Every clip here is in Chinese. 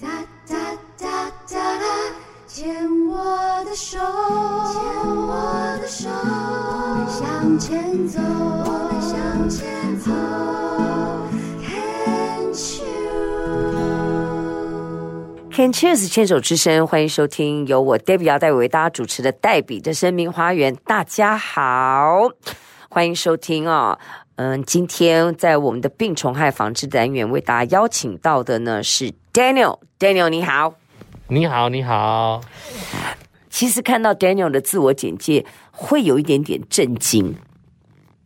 哒哒哒哒哒，牵我的手，牵我的手，我们向前走，我们向前走。Can Cheers 牵手之声，欢迎收听由我 Debbie 姚代为大家主持的《黛比的生命花园》。大家好，欢迎收听、哦！嗯，今天在我们的病虫害防治单元为大家邀请到的呢是 Daniel。Daniel 你好，你好，你好。其实看到 Daniel 的自我简介，会有一点点震惊。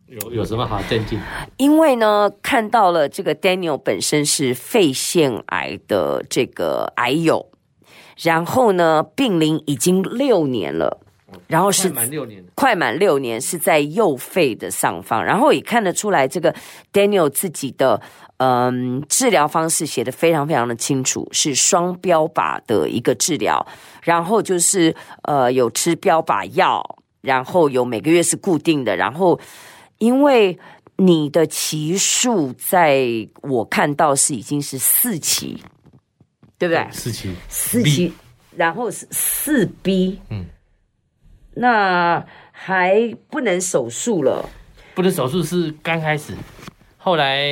有有什么好震惊？因为呢，看到了这个 Daniel 本身是肺腺癌的这个癌友，然后呢，病龄已经六年了，然后是快满六年，快满六年是在右肺的上方，然后也看得出来，这个 Daniel 自己的嗯治疗方式写的非常非常的清楚，是双标靶的一个治疗，然后就是呃有吃标靶药，然后有每个月是固定的，然后。因为你的期数在我看到是已经是四期，对不对？四期，四期然后是四 B，嗯，那还不能手术了。不能手术是刚开始，后来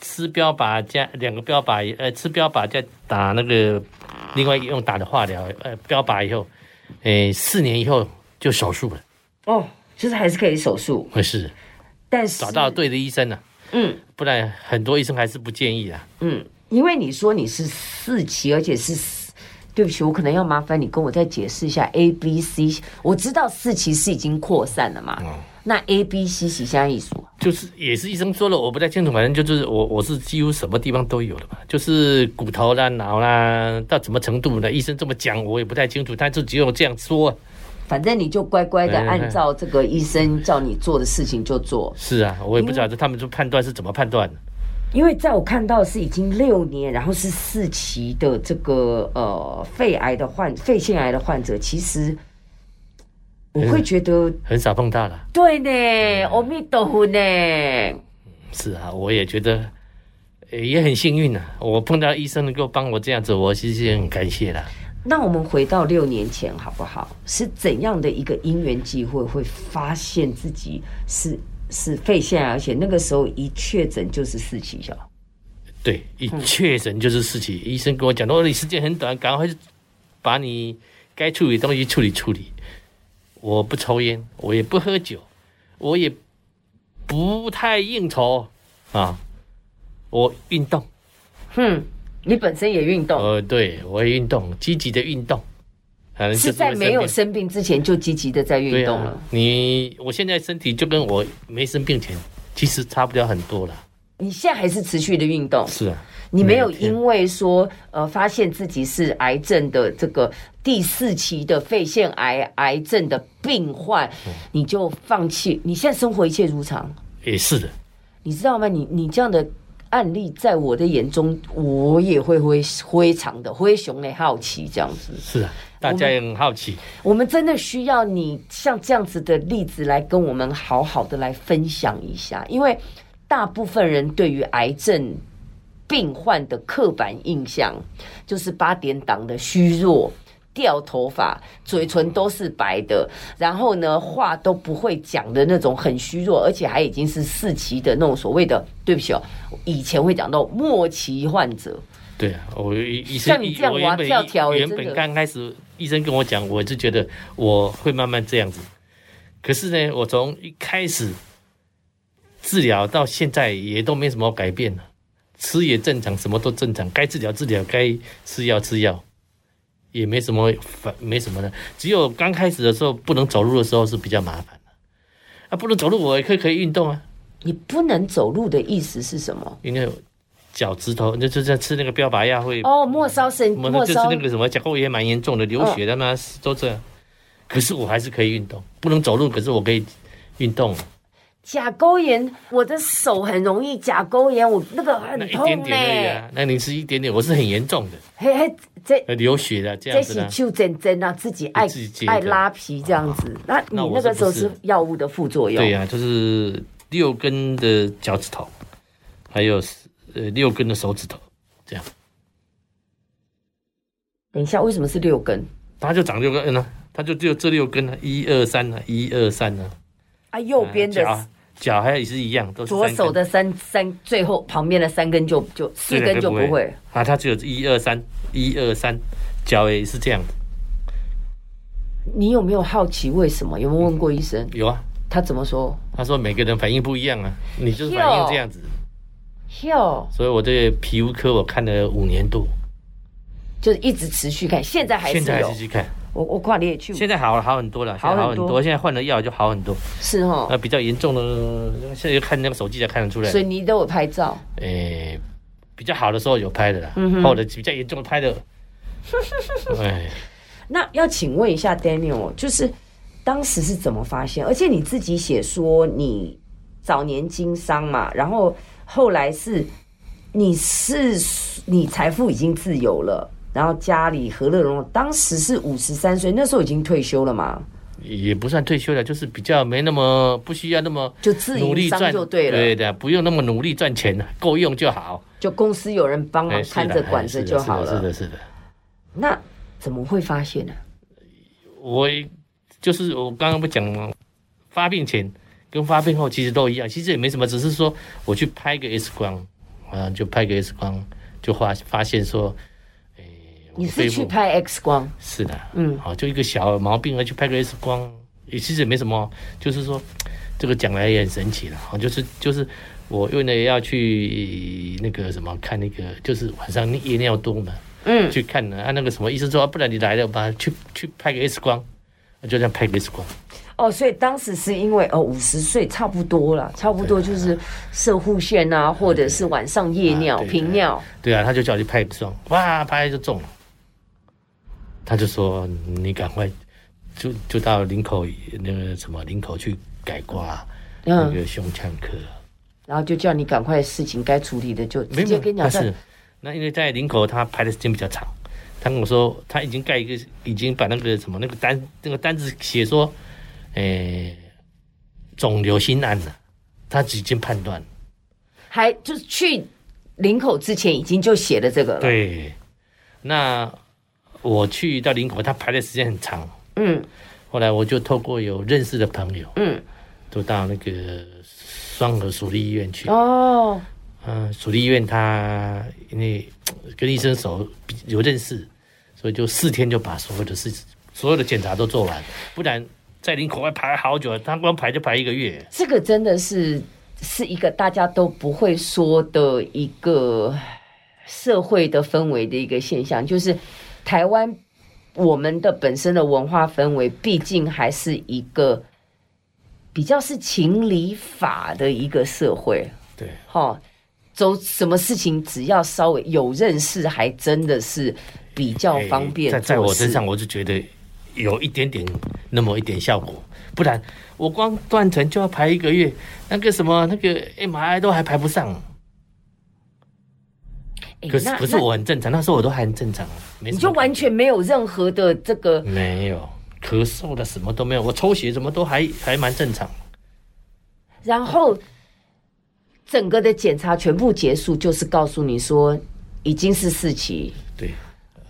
吃标靶加两个标靶，呃，吃标靶再打那个另外用打的化疗，呃，标靶以后，诶，四年以后就手术了。哦，就是还是可以手术。会是。但是找到对的医生了，嗯，不然很多医生还是不建议啊。嗯，因为你说你是四期，而且是，对不起，我可能要麻烦你跟我再解释一下 A、B、C。我知道四期是已经扩散了嘛，嗯、那 A、B、C 是什么意思？就是也是医生说了，我不太清楚，反正就是我我是几乎什么地方都有的嘛，就是骨头啦、脑啦，到什么程度呢？医生这么讲，我也不太清楚，他就只有这样说。反正你就乖乖的按照这个医生叫你做的事情就做。是啊，我也不晓得他们就判断是怎么判断。因为在我看到是已经六年，然后是四期的这个呃肺癌的患肺腺癌的患者，其实我会觉得很，很少碰到了。对呢，阿弥陀佛呢。是啊，我也觉得也很幸运啊，我碰到医生能够帮我这样子，我其实也很感谢啦。那我们回到六年前好不好？是怎样的一个因缘机会，会发现自己是是肺腺癌，而且那个时候一确诊就是四期？对，一确诊就是四期。嗯、医生跟我讲，说你时间很短，赶快把你该处理的东西处理处理。我不抽烟，我也不喝酒，我也不太应酬啊，我运动。嗯。你本身也运动？呃，对，我也运动，积极的运动，是在没有生病之前就积极的在运动了。啊、你，我现在身体就跟我没生病前其实差不了很多了。你现在还是持续的运动？是啊，你没有因为说呃发现自己是癌症的这个第四期的肺腺癌癌症的病患，嗯、你就放弃？你现在生活一切如常？也是的，你知道吗？你你这样的。案例在我的眼中，我也会非非常的灰熊的好奇，这样子。是啊，大家也很好奇我。我们真的需要你像这样子的例子来跟我们好好的来分享一下，因为大部分人对于癌症病患的刻板印象就是八点档的虚弱。掉头发，嘴唇都是白的，然后呢，话都不会讲的那种很虚弱，而且还已经是四期的那种所谓的，对不起哦，以前会讲到末期患者。对啊，我医生像你这样哇跳跳，原本刚开始医生跟我讲，我就觉得我会慢慢这样子。可是呢，我从一开始治疗到现在也都没什么改变了，吃也正常，什么都正常，该治疗治疗，该吃药吃药。也没什么反，没什么的，只有刚开始的时候不能走路的时候是比较麻烦的。啊，不能走路，我也可以可以运动啊。你不能走路的意思是什么？因为脚趾头，那就在吃那个标靶药会哦，末梢神，末梢就是那个什么，甲沟炎蛮严重的，流血的嘛，都这样。可是我还是可以运动，不能走路，可是我可以运动。甲沟炎，我的手很容易甲沟炎，我那个很痛哎、欸。那一点点而已啊，那你是一点点，我是很严重的。嘿嘿，这流血的这样子呢？这是就真真啊，自己爱自己爱拉皮这样子。那你那个时候是药物的副作用？对呀、啊，就是六根的脚趾头，还有呃六根的手指头，这样。等一下，为什么是六根？它就长六根呢？它就只有这六根呢？一二三呢？一二三呢？啊，右边的脚脚还也是一样，都是左手的三三，最后旁边的三根就就四根就不会，啊，它只有一二三，一二三，脚也是这样。你有没有好奇为什么？有没有问过医生？有啊，他怎么说？他说每个人反应不一样啊，你就是反应这样子。哟，所以我这个皮肤科我看了五年多。就是一直持续看，现在还是有。现在还看。我我跨你也去。现在好了，好很多了，好很多。现在换了药就好很多。是哈。那比较严重的，现在就看那个手机才看得出来。所以你都有拍照。诶，比较好的时候有拍的啦，或者比较严重的拍的。哎，那要请问一下 Daniel，就是当时是怎么发现？而且你自己写说你早年经商嘛，然后后来是你是你财富已经自由了。然后家里和乐融融，当时是五十三岁，那时候已经退休了嘛？也不算退休了，就是比较没那么不需要那么就自营商就对了，对的，不用那么努力赚钱，够用就好。就公司有人帮忙看着管着就好了。是的，是的。那怎么会发现呢？我就是我刚刚不讲吗？发病前跟发病后其实都一样，其实也没什么，只是说我去拍个 X 光，啊，就拍个 X 光，就发发现说。你是去拍 X 光？是的，嗯，好，就一个小毛病而去拍个 X 光，也其实也没什么，就是说这个讲来也很神奇了，好，就是就是我因为要去那个什么看那个，就是晚上夜尿多嘛，嗯，去看呢，啊，那个什么医生说，不然你来了吧，去去拍个 X 光，就这样拍个 X 光。哦，所以当时是因为哦五十岁差不多了，差不多就是射护腺啊，或者是晚上夜尿频尿。对啊，他就叫我去拍 X 光，哇，拍就中了。他就说：“你赶快就就到林口那个什么林口去改挂那个胸腔科，嗯，然后就叫你赶快事情该处理的就直接跟你讲。是那因为在林口他排的时间比较长，他跟我说他已经盖一个，已经把那个什么那个单那个单子写说，诶，肿瘤新案了，他已经判断，还就是去林口之前已经就写了这个了。对，那。”我去到林口，他排的时间很长。嗯，后来我就透过有认识的朋友，嗯，都到那个双河属立医院去。哦，嗯，属立医院他因为跟医生熟，有认识，所以就四天就把所有的事情、所有的检查都做完。不然在林口外排好久，他光排就排一个月。这个真的是是一个大家都不会说的一个社会的氛围的一个现象，就是。台湾，我们的本身的文化氛围，毕竟还是一个比较是情理法的一个社会。对，哈，走什么事情只要稍微有认识，还真的是比较方便。在在我身上，我就觉得有一点点那么一点效果，不然我光断层就要排一个月，那个什么那个 MRI 都还排不上。可是可是我很正常，那时候我都还很正常啊，你就完全没有任何的这个没有咳嗽的什么都没有，我抽血什么都还还蛮正常。然后整个的检查全部结束，就是告诉你说已经是四期，对。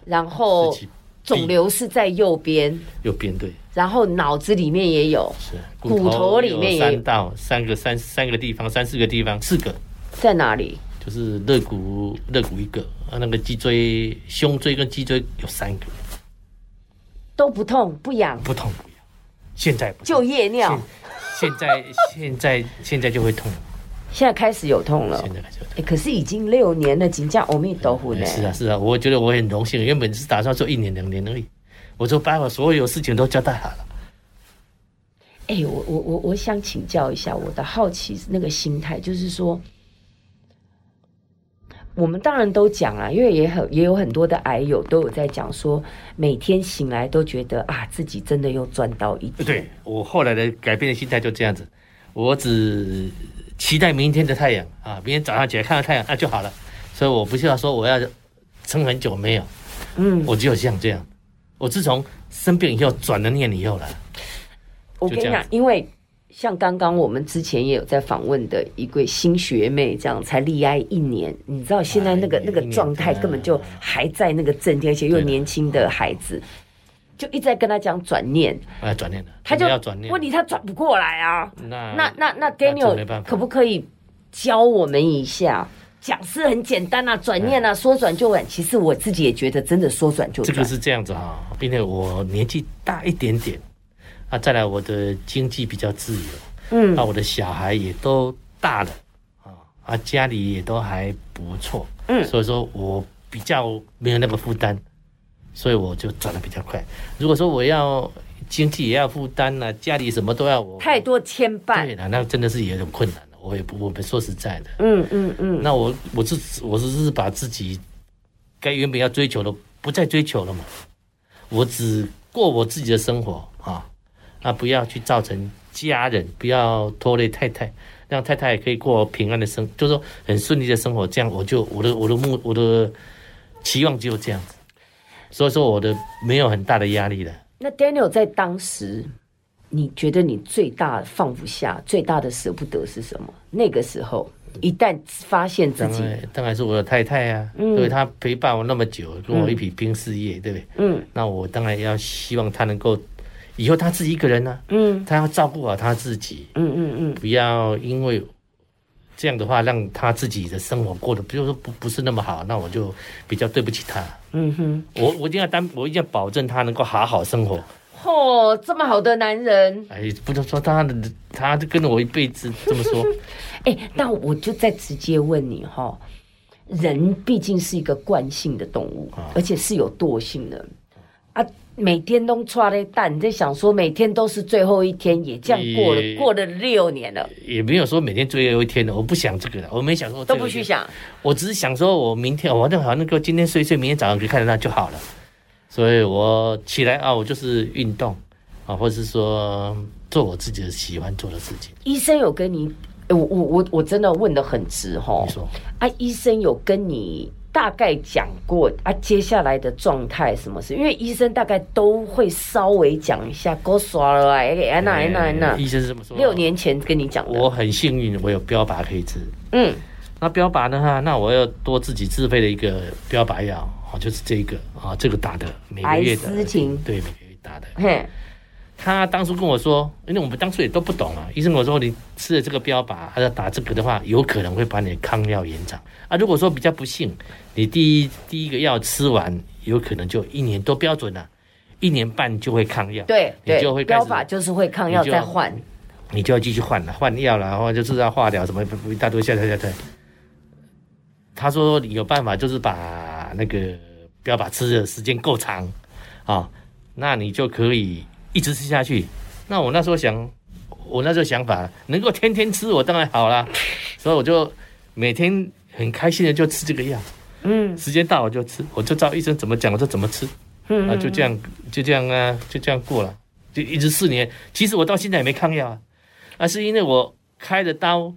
然后肿瘤是在右边，右边对。然后脑子里面也有，是骨头里面也有三道三个三三个地方三四个地方四个在哪里？就是肋骨，肋骨一个啊，那个脊椎、胸椎跟脊椎有三个，都不痛不痒，不痛不痒。现在不就夜尿，现在现在 现在就会痛，现在开始有痛了。现在开始有痛，欸、可是已经六年了，请假阿弥陀佛呢。是啊是啊，我觉得我很荣幸，原本是打算做一年两年而已，我就把我所有事情都交代好了。哎、欸，我我我我想请教一下，我的好奇那个心态，就是说。我们当然都讲啊，因为也很也有很多的癌友都有在讲说，每天醒来都觉得啊，自己真的又赚到一天。对，我后来的改变的心态就这样子，我只期待明天的太阳啊，明天早上起来看到太阳那就好了。所以我不需要说我要撑很久，没有，嗯，我只有像这样。我自从生病以后转了念以后了。我跟你讲，因为像刚刚我们之前也有在访问的一位新学妹，这样才立哀一年，你知道现在那个、啊、那个状态根本就还在那个正天，而且又年轻的孩子，就一直在跟他讲转念，哎，转念他就要转念，问题他转不过来啊。那那那那 Daniel 可不可以教我们一下？讲是很简单啊，转念啊，说转就转。其实我自己也觉得真的说转就转。这个是这样子哈，并且我年纪大一点点。啊，再来，我的经济比较自由，嗯，那我的小孩也都大了，啊，啊，家里也都还不错，嗯，所以说我比较没有那个负担，所以我就转的比较快。如果说我要经济也要负担了，家里什么都要我太多牵绊，对了，那真的是有点困难了。我也不，我们说实在的，嗯嗯嗯，那我我是我是是把自己该原本要追求的不再追求了嘛，我只过我自己的生活啊。啊，不要去造成家人，不要拖累太太，让太太也可以过平安的生，就是说很顺利的生活。这样，我就我的我的目我的期望只有这样子，所以说我的没有很大的压力了。那 Daniel 在当时，你觉得你最大放不下、最大的舍不得是什么？那个时候，一旦发现自己，当然，当然是我的太太啊，嗯，因为她陪伴我那么久，跟我一起拼事业，嗯，对不对？嗯，那我当然要希望她能够。以后他自己一个人呢、啊，嗯，他要照顾好他自己，嗯嗯嗯，不要因为这样的话让他自己的生活过得，比如说不不是那么好，那我就比较对不起他，嗯哼，我我一定要担，我一定要保证他能够好好生活。嚯，这么好的男人，哎，不能说他的，他就跟了我一辈子，这么说，哎，那我就再直接问你哈，人毕竟是一个惯性的动物，而且是有惰性的。啊。每天都抓的蛋，你在想说每天都是最后一天，也这样过了过了六年了，也没有说每天最后一天的，我不想这个的，我没想说都不去想，我只是想说我明天我那好那个今天睡睡，明天早上可以看得到就好了，所以我起来啊，我就是运动啊，或者是说做我自己的喜欢做的事情。医生有跟你，我我我我真的问的很直哈，你说。啊，医生有跟你。大概讲过啊，接下来的状态什么事？因为医生大概都会稍微讲一下，给我刷了哎，安娜安娜安娜。医生是这么说？六年前跟你讲的。我很幸运，我有标靶可以治。嗯，那标靶的话，那我要多自己自费的一个标靶药，哦，就是这个啊，这个打的每个月的，对，每个月打的。嘿。他当初跟我说，因为我们当初也都不懂啊。医生跟我说，你吃了这个标靶，还要打这个的话，有可能会把你的抗药延长啊。如果说比较不幸，你第一第一个药吃完，有可能就一年多标准了，啊，一年半就会抗药。对，你就会标靶就是会抗药再换，你就要继续换了，换药了，然后就是要化疗什么一大堆，下下下下。他说有办法，就是把那个标靶吃的时间够长啊，那你就可以。一直吃下去，那我那时候想，我那时候想法能够天天吃，我当然好啦。所以我就每天很开心的就吃这个药，嗯，时间到我就吃，我就照医生怎么讲我就怎么吃，嗯，啊，就这样就这样啊，就这样过了，就一直四年。其实我到现在也没抗药啊，那是因为我开的刀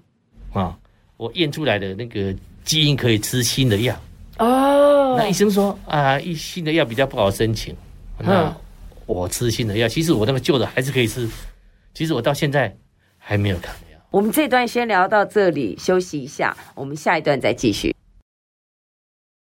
啊，我验出来的那个基因可以吃新的药。哦。那医生说啊，一新的药比较不好申请，那。我吃新的药，其实我那个旧的还是可以吃。其实我到现在还没有看药。我们这段先聊到这里，休息一下，我们下一段再继续。